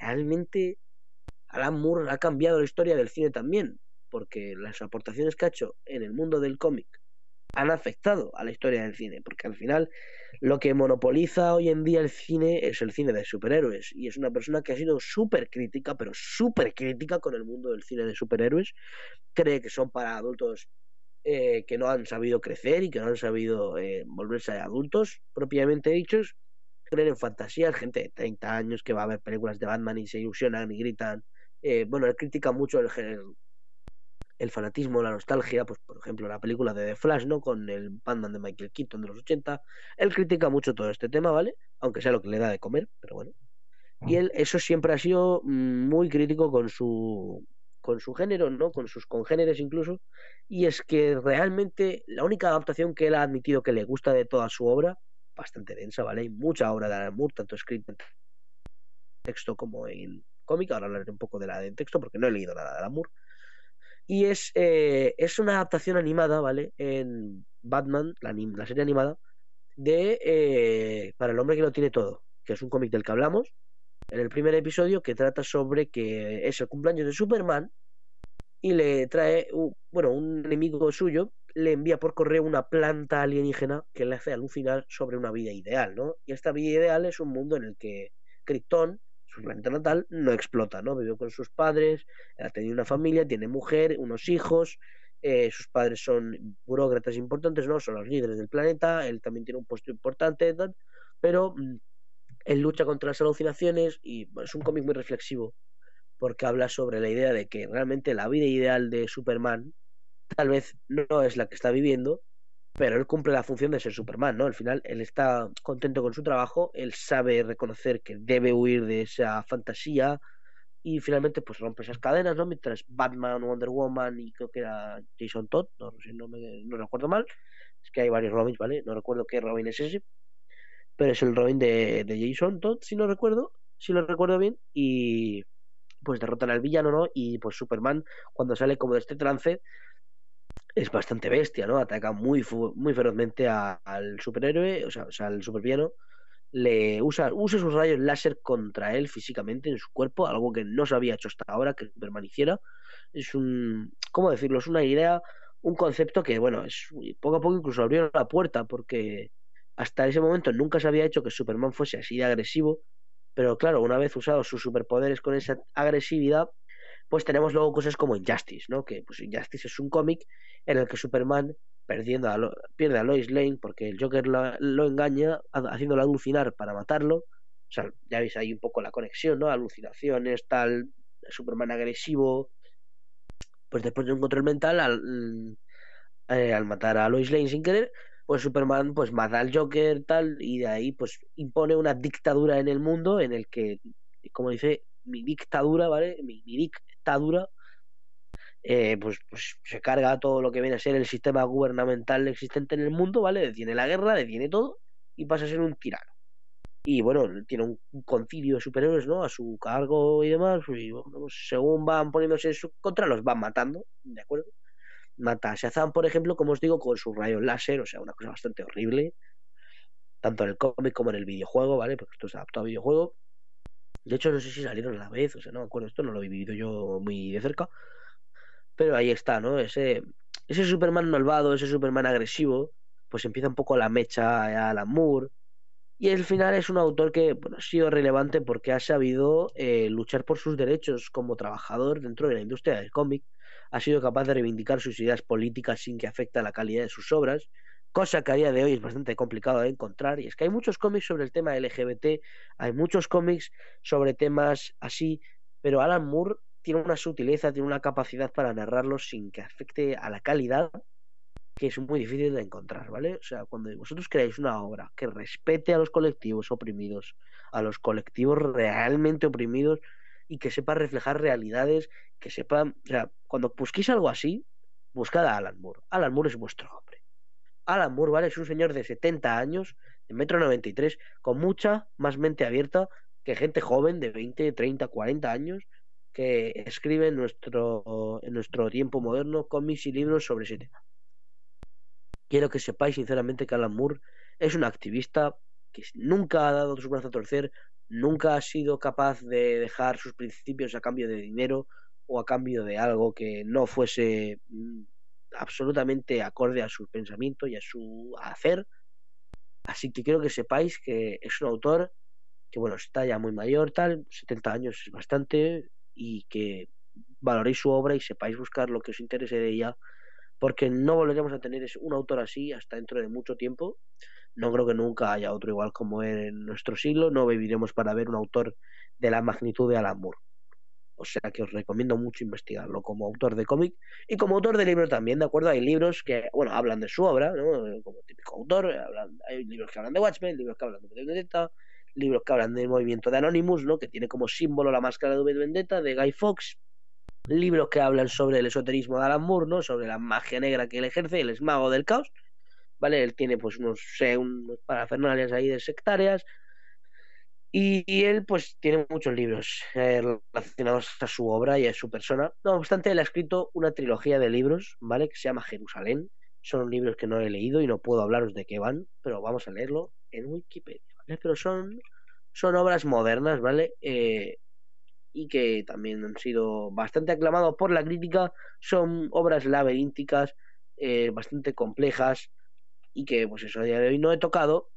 realmente Alan Moore ha cambiado la historia del cine también porque las aportaciones que ha hecho en el mundo del cómic han afectado a la historia del cine, porque al final lo que monopoliza hoy en día el cine es el cine de superhéroes, y es una persona que ha sido súper crítica, pero súper crítica con el mundo del cine de superhéroes, cree que son para adultos eh, que no han sabido crecer y que no han sabido eh, volverse adultos propiamente dichos, creen en fantasías, gente de 30 años que va a ver películas de Batman y se ilusionan y gritan. Eh, bueno, él critica mucho el, género el fanatismo, la nostalgia, pues por ejemplo la película de The Flash, ¿no? Con el Batman de Michael Keaton de los 80, él critica mucho todo este tema, ¿vale? Aunque sea lo que le da de comer, pero bueno. Y él eso siempre ha sido mm, muy crítico con su con su género, ¿no? Con sus congéneres incluso, y es que realmente la única adaptación que él ha admitido que le gusta de toda su obra, bastante densa, ¿vale? Hay mucha obra de Alan Moore, tanto escrita en texto como en cómic, ahora hablaré un poco de la de texto porque no he leído nada de Alan Moore, y es, eh, es una adaptación animada, ¿vale? En Batman, la, serie animada, de eh, Para el hombre que lo tiene todo, que es un cómic del que hablamos, en el primer episodio que trata sobre que es el cumpleaños de Superman y le trae, bueno, un enemigo suyo le envía por correo una planta alienígena que le hace alucinar sobre una vida ideal, ¿no? Y esta vida ideal es un mundo en el que Krypton, su planeta natal, no explota, ¿no? Vive con sus padres, ha tenido una familia, tiene mujer, unos hijos, eh, sus padres son burócratas importantes, ¿no? Son los líderes del planeta, él también tiene un puesto importante, pero mm, él lucha contra las alucinaciones y es un cómic muy reflexivo porque habla sobre la idea de que realmente la vida ideal de Superman tal vez no es la que está viviendo, pero él cumple la función de ser Superman, ¿no? Al final él está contento con su trabajo, él sabe reconocer que debe huir de esa fantasía y finalmente pues rompe esas cadenas, ¿no? Mientras Batman, Wonder Woman y creo que era Jason Todd, no, me, recuerdo mal, es que hay varios Robins, ¿vale? No recuerdo qué Robin es ese, pero es el Robin de, de Jason Todd, si no recuerdo, si lo recuerdo bien, y pues derrotan al villano, ¿no? Y pues Superman, cuando sale como de este trance, es bastante bestia, ¿no? Ataca muy, muy ferozmente al superhéroe, o sea, al supervillano. Le usa, usa sus rayos láser contra él físicamente en su cuerpo, algo que no se había hecho hasta ahora, que Superman hiciera. Es un, ¿cómo decirlo? Es una idea, un concepto que, bueno, es poco a poco incluso abrió la puerta, porque hasta ese momento nunca se había hecho que Superman fuese así de agresivo pero claro, una vez usados sus superpoderes con esa agresividad, pues tenemos luego cosas como Injustice, ¿no? Que pues Injustice es un cómic en el que Superman perdiendo pierde a Lois Lane porque el Joker lo, engaña haciéndolo alucinar para matarlo. O sea, ya veis ahí un poco la conexión, ¿no? Alucinaciones, tal, Superman agresivo. Pues después de un control mental, al, eh, al matar a Lois Lane sin querer, pues Superman pues mata al Joker tal y de ahí pues impone una dictadura en el mundo en el que como dice mi dictadura vale mi, dictadura eh, pues, pues se carga todo lo que viene a ser el sistema gubernamental existente en el mundo vale detiene la guerra detiene todo y pasa a ser un tirano y bueno tiene un, concilio de superhéroes no a su cargo y demás y pues, según van poniéndose en su contra los van matando de acuerdo mata a Shazam, por ejemplo, como os digo, con sus rayos láser, o sea, una cosa bastante horrible, tanto en el cómic como en el videojuego, ¿vale? Porque esto es adaptado a videojuego. De hecho, no sé si salieron a la vez, o sea, no me acuerdo, esto no lo he vivido yo muy de cerca. Pero ahí está, ¿no? Ese, ese Superman malvado, ese Superman agresivo, pues empieza un poco la mecha a la Moore. Y al final es un autor que ha sido relevante porque ha sabido eh, luchar por sus derechos como trabajador dentro de la industria del cómic ha sido capaz de reivindicar sus ideas políticas sin que afecte a la calidad de sus obras, cosa que a día de hoy es bastante complicado de encontrar. Y es que hay muchos cómics sobre el tema LGBT, hay muchos cómics sobre temas así, pero Alan Moore tiene una sutileza, tiene una capacidad para narrarlos sin que afecte a la calidad que es muy difícil de encontrar, ¿vale? O sea, cuando vosotros creáis una obra que respete a los colectivos oprimidos, a los colectivos realmente oprimidos, y que sepa reflejar realidades, que sepa, o sea, cuando busquéis algo así, buscad a Alan Moore. Alan Moore es vuestro hombre. Alan Moore, ¿vale? Es un señor de 70 años, de metro 93, con mucha más mente abierta que gente joven de 20, 30, 40 años que escribe en nuestro, en nuestro tiempo moderno cómics y libros sobre ese tema. Quiero que sepáis sinceramente que Alan Moore es un activista que nunca ha dado su brazo a torcer, nunca ha sido capaz de dejar sus principios a cambio de dinero o a cambio de algo que no fuese mm, absolutamente acorde a su pensamiento y a su hacer. Así que quiero que sepáis que es un autor que, bueno, está ya muy mayor, tal, 70 años es bastante, y que valoréis su obra y sepáis buscar lo que os interese de ella, porque no volveremos a tener un autor así hasta dentro de mucho tiempo. No creo que nunca haya otro igual como él en nuestro siglo. No viviremos para ver un autor de la magnitud de Alan Moore. O sea que os recomiendo mucho investigarlo como autor de cómic y como autor de libros también, ¿de acuerdo? Hay libros que, bueno, hablan de su obra, ¿no? Como típico autor. hay libros que hablan de Watchmen, libros que hablan de Vendetta, libros que hablan del movimiento de Anonymous, ¿no? Que tiene como símbolo la máscara de Vendetta de Guy Fawkes. Libros que hablan sobre el esoterismo de Alan Moore, ¿no? Sobre la magia negra que él ejerce, el es mago del caos ¿vale? Él tiene pues unos, unos parafernalias ahí de sectarias y, él pues tiene muchos libros eh, relacionados a su obra y a su persona. No obstante, él ha escrito una trilogía de libros, ¿vale? Que se llama Jerusalén. Son libros que no he leído y no puedo hablaros de qué van, pero vamos a leerlo en Wikipedia, Pero son son obras modernas, ¿vale? Eh, y que también han sido bastante aclamados por la crítica, son obras laberínticas, eh, bastante complejas y que pues eso a día de hoy no he tocado,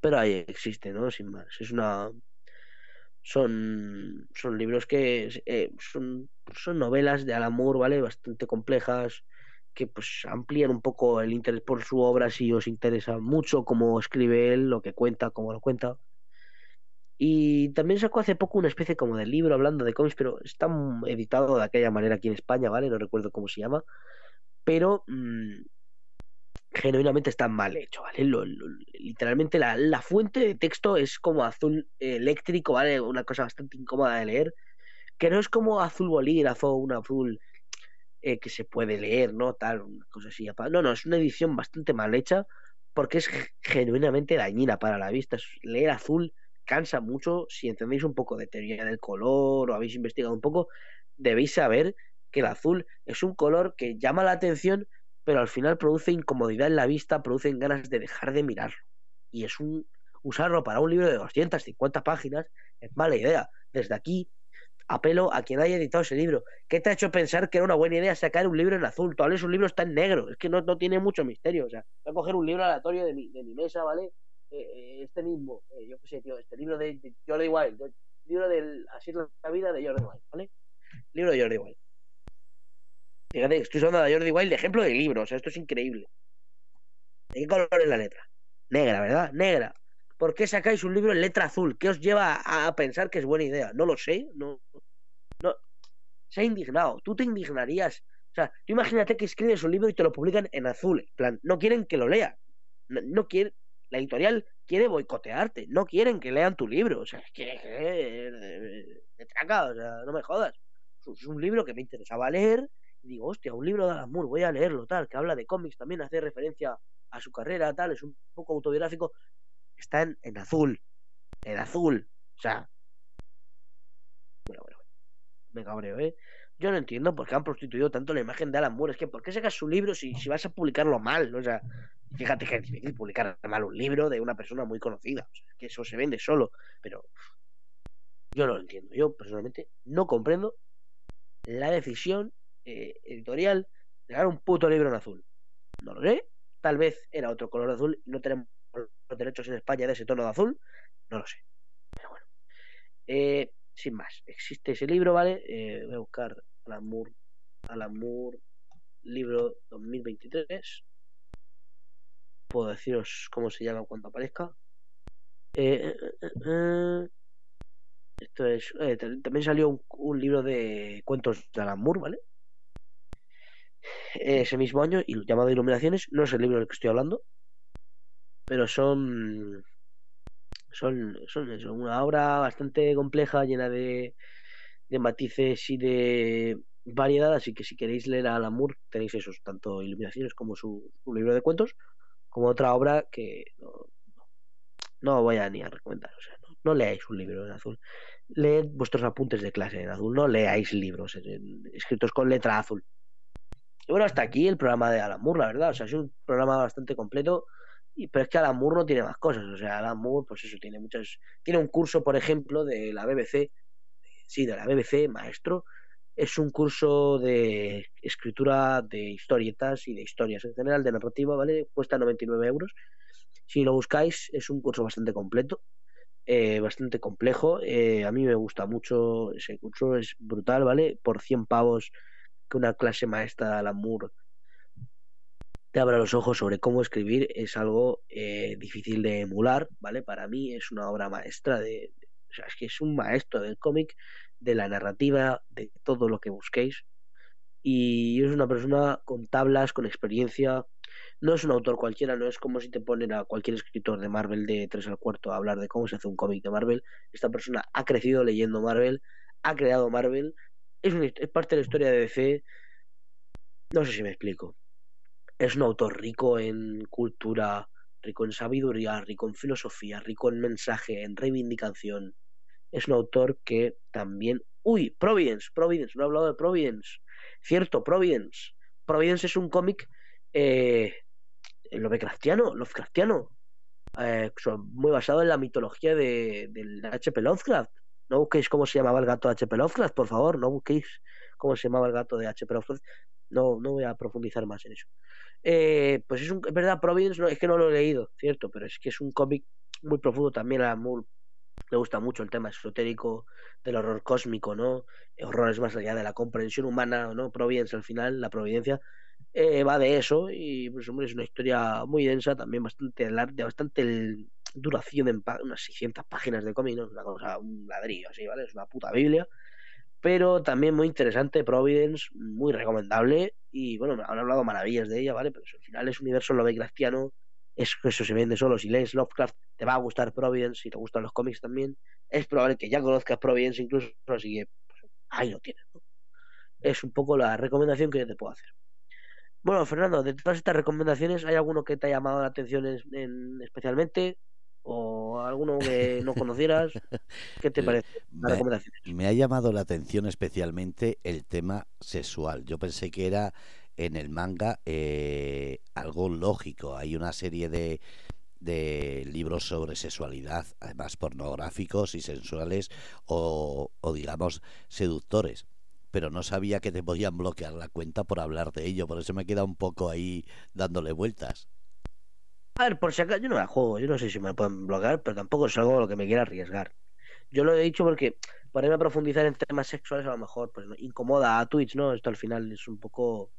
pero ahí existe, ¿no? Sin más, es una... Son, son libros que eh, son, son novelas de Alan Moore, ¿vale? Bastante complejas, que pues amplían un poco el interés por su obra si os interesa mucho cómo escribe él, lo que cuenta, cómo lo cuenta. Y también sacó hace poco una especie como de libro hablando de cómics, pero está editado de aquella manera aquí en España, ¿vale? No recuerdo cómo se llama. Pero mmm, genuinamente está mal hecho, ¿vale? Literalmente la, la, fuente de texto es como azul eléctrico, ¿vale? Una cosa bastante incómoda de leer. Que no es como azul bolígrafo, un azul eh, que se puede leer, ¿no? Tal, una cosa así. No, no, es una edición bastante mal hecha porque es genuinamente dañina para la vista. Leer azul cansa mucho. Si entendéis un poco de teoría del color o habéis investigado un poco, debéis saber que el azul es un color que llama la atención, pero al final produce incomodidad en la vista, produce ganas de dejar de mirarlo. Y es un usarlo para un libro de 250 páginas es mala idea. Desde aquí apelo a quien haya editado ese libro. ¿Qué te ha hecho pensar que era una buena idea sacar un libro en azul? Tú hables un libro está en negro, es que no, no tiene mucho misterio. O sea, voy a coger un libro aleatorio de mi, de mi mesa, ¿vale? Eh, este mismo, eh, yo qué sé, tío, este libro de, de Jordi Wild, libro del Así es la vida de Jordi Wild, ¿vale? Libro de Jordi Wild. Fíjate, estoy usando a Jordi Wild de ejemplo de libro, o sea, esto es increíble. ¿De qué color es la letra? Negra, ¿verdad? Negra. ¿Por qué sacáis un libro en letra azul? ¿Qué os lleva a pensar que es buena idea? No lo sé, no. Se ha indignado. Tú te indignarías. O sea, tú imagínate que escribes un libro y te lo publican en azul. En plan, no quieren que lo lea. No, no quieren la editorial quiere boicotearte, no quieren que lean tu libro, o sea, es que me traca, o sea, no me jodas. Es un libro que me interesaba leer y digo, hostia, un libro de Alan Moore, voy a leerlo, tal, que habla de cómics, también hace referencia a su carrera, tal, es un poco autobiográfico, está en, en azul, en azul, o sea, bueno, bueno, me cabreo, ¿eh? Yo no entiendo por qué han prostituido tanto la imagen de Alan Moore. Es que, ¿por qué sacas su libro si, si vas a publicarlo mal? O sea, fíjate que es difícil publicar mal un libro de una persona muy conocida. O sea, que eso se vende solo. Pero yo no lo entiendo. Yo personalmente no comprendo la decisión eh, editorial de dar un puto libro en azul. No lo sé. Tal vez era otro color azul y no tenemos los derechos en España de ese tono de azul. No lo sé. Pero bueno. Eh, sin más, existe ese libro, ¿vale? Eh, voy a buscar Alan Moore, Alan Moore, libro 2023. Puedo deciros cómo se llama cuando aparezca. Eh, esto es. también salió un, un, libro de cuentos de Alan Moore, ¿vale? Ese mismo año, y llamado Iluminaciones, no es el libro del que estoy hablando, pero son son, son, una obra bastante compleja, llena de, de matices y de variedad, así que si queréis leer a Alan Moore tenéis esos, tanto Iluminaciones como su, su libro de cuentos, como otra obra que no, no voy a ni a recomendar, o sea, no, leáis un libro en azul, leed vuestros apuntes de clase en azul, no leáis libros escritos con letra azul. Y bueno, hasta aquí el programa de Alan Moore, la verdad, o sea, es un programa bastante completo pero es que Alan Moore no tiene más cosas. O sea, Alan Moore, pues eso, tiene muchas. Tiene un curso, por ejemplo, de la BBC, sí, de la BBC, maestro. Es un curso de escritura de historietas y de historias en general, de narrativa, ¿vale? Cuesta 99 euros. Si lo buscáis, es un curso bastante completo, eh, bastante complejo. Eh, a mí me gusta mucho ese curso, es brutal, ¿vale? Por 100 pavos que una clase maestra de Alan Moore te abra los ojos sobre cómo escribir es algo eh, difícil de emular, ¿vale? Para mí es una obra maestra de, o sea, es que es un maestro del cómic, de la narrativa, de todo lo que busquéis. Y es una persona con tablas, con experiencia. No es un autor cualquiera, no es como si te ponen a cualquier escritor de Marvel de 3 al cuarto a hablar de cómo se hace un cómic de Marvel. Esta persona ha crecido leyendo Marvel, ha creado Marvel, es, es parte de la historia de DC. No sé si me explico es un autor rico en cultura, rico en sabiduría, rico en filosofía, rico en mensaje, en reivindicación. Es un autor que también... Uy, Providence, Providence, no he hablado de Providence. Cierto, Providence. Providence es un cómic eh, Lovecraftiano, Lovecraftiano. eh, muy basado en la mitología de, H.P. Lovecraft. No busquéis cómo se llamaba el gato de H.P. Lovecraft, por favor, no busquéis cómo se llamaba el gato de H.P. Lovecraft. No, no voy a profundizar más en eso. Eh, pues es, un, verdad, Providence, es que no lo he leído, cierto, pero es que es un cómic muy profundo también a Moore le gusta mucho el tema esotérico del horror cósmico, ¿no? Horrores más allá de la comprensión humana, ¿no? Providence al final, la providencia, eh, va de eso y pues es una historia muy densa, también bastante de bastante duración en unas 600 páginas de cómic, ¿no? Una cosa, un ladrillo así, ¿vale? Es una puta Biblia. Pero también muy interesante, Providence, muy recomendable. Y bueno, han hablado maravillas de ella, ¿vale? Pero al final es universo Lovecraftiano es eso se vende solo. Si lees Lovecraft, te va a gustar Providence, si te gustan los cómics también. Es probable que ya conozcas Providence incluso, así que pues, ahí lo tienes. Es un poco la recomendación que te puedo hacer. Bueno, Fernando, de todas estas recomendaciones, ¿hay alguno que te haya llamado la atención en, especialmente? ¿O alguno que no conocieras? ¿Qué te parece? Me, me ha llamado la atención especialmente el tema sexual. Yo pensé que era en el manga eh, algo lógico. Hay una serie de, de libros sobre sexualidad, además pornográficos y sensuales o, o, digamos seductores. Pero no sabía que te podían bloquear la cuenta por hablar de ello, por eso me queda un poco ahí dándole vueltas. A ver, por si acaso, yo no la juego, yo no sé si me pueden bloquear, pero tampoco es algo a lo que me quiera arriesgar. Yo lo he dicho porque para a profundizar en temas sexuales a lo mejor pues incomoda a Twitch, ¿no? Esto al final es un poco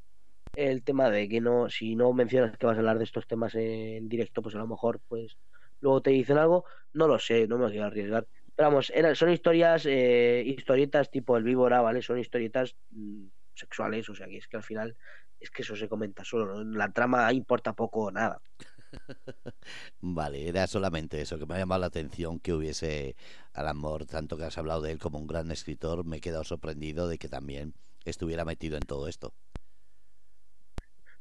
el tema de que no, si no mencionas que vas a hablar de estos temas en directo, pues a lo mejor pues luego te dicen algo, no lo sé, no me quiero arriesgar. Pero vamos, eran, son historias, eh, historietas tipo el víbora, ¿vale? Son historietas mm, sexuales, o sea que es que al final es que eso se comenta solo, la trama importa poco o nada. Vale, era solamente eso, que me ha llamado la atención que hubiese al amor, tanto que has hablado de él como un gran escritor, me he quedado sorprendido de que también estuviera metido en todo esto.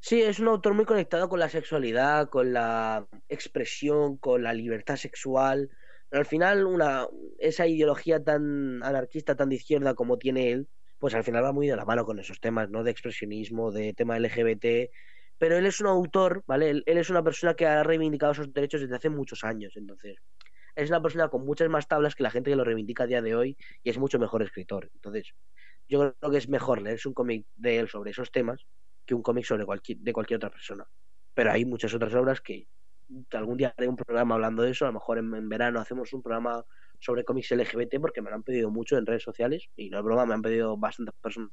Sí, es un autor muy conectado con la sexualidad, con la expresión, con la libertad sexual. al final, una, esa ideología tan anarquista, tan de izquierda como tiene él, pues al final va muy de la mano con esos temas, ¿no? De expresionismo, de tema LGBT. Pero él es un autor, ¿vale? Él, es una persona que ha reivindicado esos derechos desde hace muchos años. Entonces, es una persona con muchas más tablas que la gente que lo reivindica a día de hoy y es mucho mejor escritor. Entonces, yo creo que es mejor leerse un cómic de él sobre esos temas que un cómic sobre cualquier, de cualquier otra persona. Pero hay muchas otras obras que algún día haré un programa hablando de eso, a lo mejor en, verano hacemos un programa sobre cómics LGBT porque me lo han pedido mucho en redes sociales y no es broma, me han pedido bastantes personas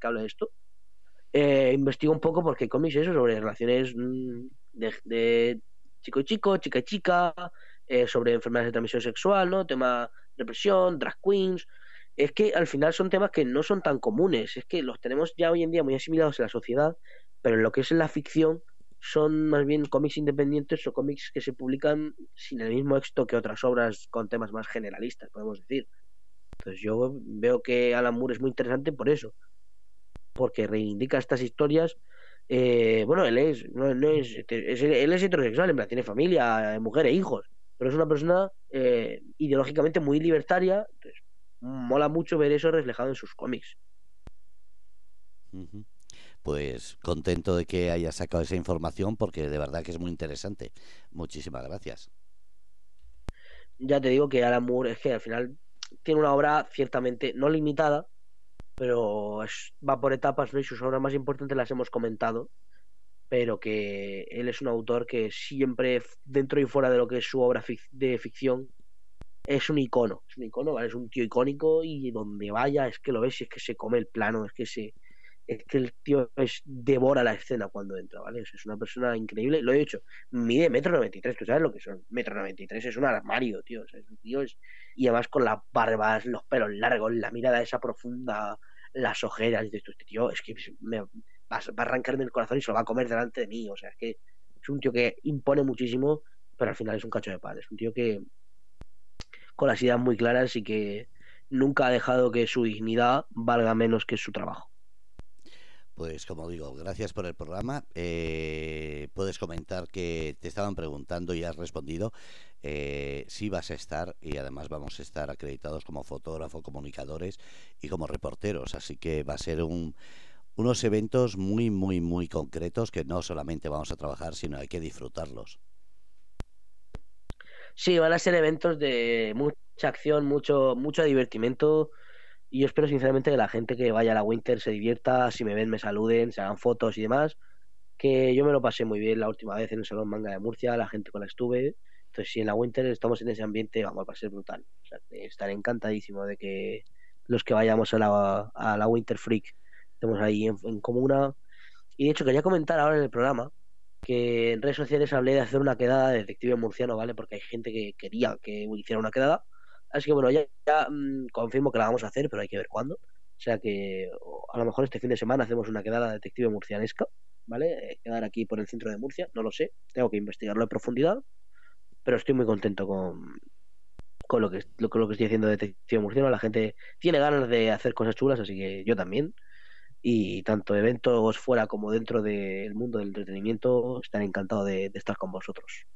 que hable de esto. Eh, investigo un poco porque cómics eso sobre relaciones mm, de, chico y chico, chica chica, eh, sobre enfermedades de transmisión sexual, ¿no? Tema depresión, drag queens, es que al final son temas que no son tan comunes, es que los tenemos ya hoy en día muy asimilados en la sociedad, pero en lo que es la ficción son más bien cómics independientes o cómics que se publican sin el mismo éxito que otras obras con temas más generalistas, podemos decir. Entonces yo veo que Alan Moore es muy interesante por eso, porque reivindica estas historias. Eh, bueno, él es, no, es, él es heterosexual, en plan, tiene familia, mujer e hijos, pero es una persona eh, ideológicamente muy libertaria, entonces mola mucho ver eso reflejado en sus cómics. Pues contento de que haya sacado esa información porque de verdad que es muy interesante. Muchísimas gracias. Ya te digo que Alan Moore es que al final tiene una obra ciertamente no limitada, pero va por etapas, ¿no? Y sus obras más importantes las hemos comentado, pero que él es un autor que siempre, dentro y fuera de lo que es su obra de ficción, es un icono, es un icono. Es un tío icónico y donde vaya es que lo ves y es que se come el plano, es que se es que el tío es, devora la escena cuando entra, ¿vale? Es una persona increíble, lo he dicho, mide metro noventa y tres, tú sabes lo que son, metro noventa y tres, es un armario, tío, tío es, y además con las barbas, los pelos largos, la mirada esa profunda, las ojeras, y este tío, es que me, va, va, a arrancarme el corazón y se lo va a comer delante de mí, o sea, es que es un tío que impone muchísimo, pero al final es un cacho de pan, es un tío que, con las ideas muy claras y que nunca ha dejado que su dignidad valga menos que su trabajo. Pues como digo, gracias por el programa. Eh, puedes comentar que te estaban preguntando y has respondido. Eh, sí vas a estar y además vamos a estar acreditados como fotógrafo, comunicadores y como reporteros. Así que va a ser un, unos eventos muy, muy, muy concretos que no solamente vamos a trabajar, sino hay que disfrutarlos. Sí, van a ser eventos de mucha acción, mucho, mucho divertimento. Y yo espero sinceramente que la gente que vaya a la Winter se divierta, si me ven me saluden, se hagan fotos y demás. Que yo me lo pasé muy bien la última vez en el Salón Manga de Murcia, la gente con la estuve. Entonces, si en la Winter estamos en ese ambiente, vamos, a ser brutal. O sea, estaré encantadísimo de que los que vayamos a la, a la Winter Freak estemos ahí en, en comuna. Y de hecho, quería comentar ahora en el programa que en redes sociales hablé de hacer una quedada de detective murciano, ¿vale? Porque hay gente que quería que hiciera una quedada. Así que bueno, ya, mmm, confirmo que la vamos a hacer, pero hay que ver cuándo. O sea que a lo mejor este fin de semana hacemos una quedada de detective murcianesca, ¿vale? Eh, quedar aquí por el centro de Murcia, no lo sé, tengo que investigarlo en profundidad, pero estoy muy contento con, con lo que, lo, lo que estoy haciendo de detective murciano. La gente tiene ganas de hacer cosas chulas, así que yo también y tanto eventos fuera como dentro del mundo del entretenimiento están encantados de, estar con vosotros.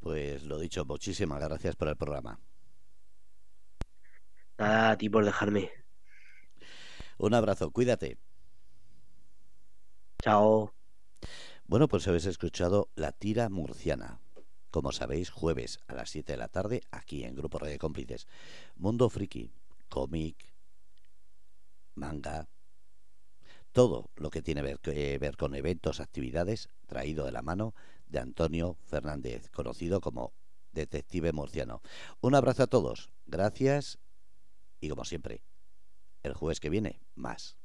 Pues lo dicho, muchísimas gracias por el programa. Nada, a ti por dejarme. Un abrazo, cuídate. Chao. Bueno, pues habéis escuchado La Tira Murciana. Como sabéis, jueves a las 7 de la tarde, aquí en Grupo Radio Cómplices. Mundo Friki, cómic, manga, todo lo que tiene que ver, ver, con eventos, actividades, traído de la mano de Antonio Fernández, conocido como Detective Murciano. Un abrazo a todos, gracias y como siempre, el jueves que viene, más.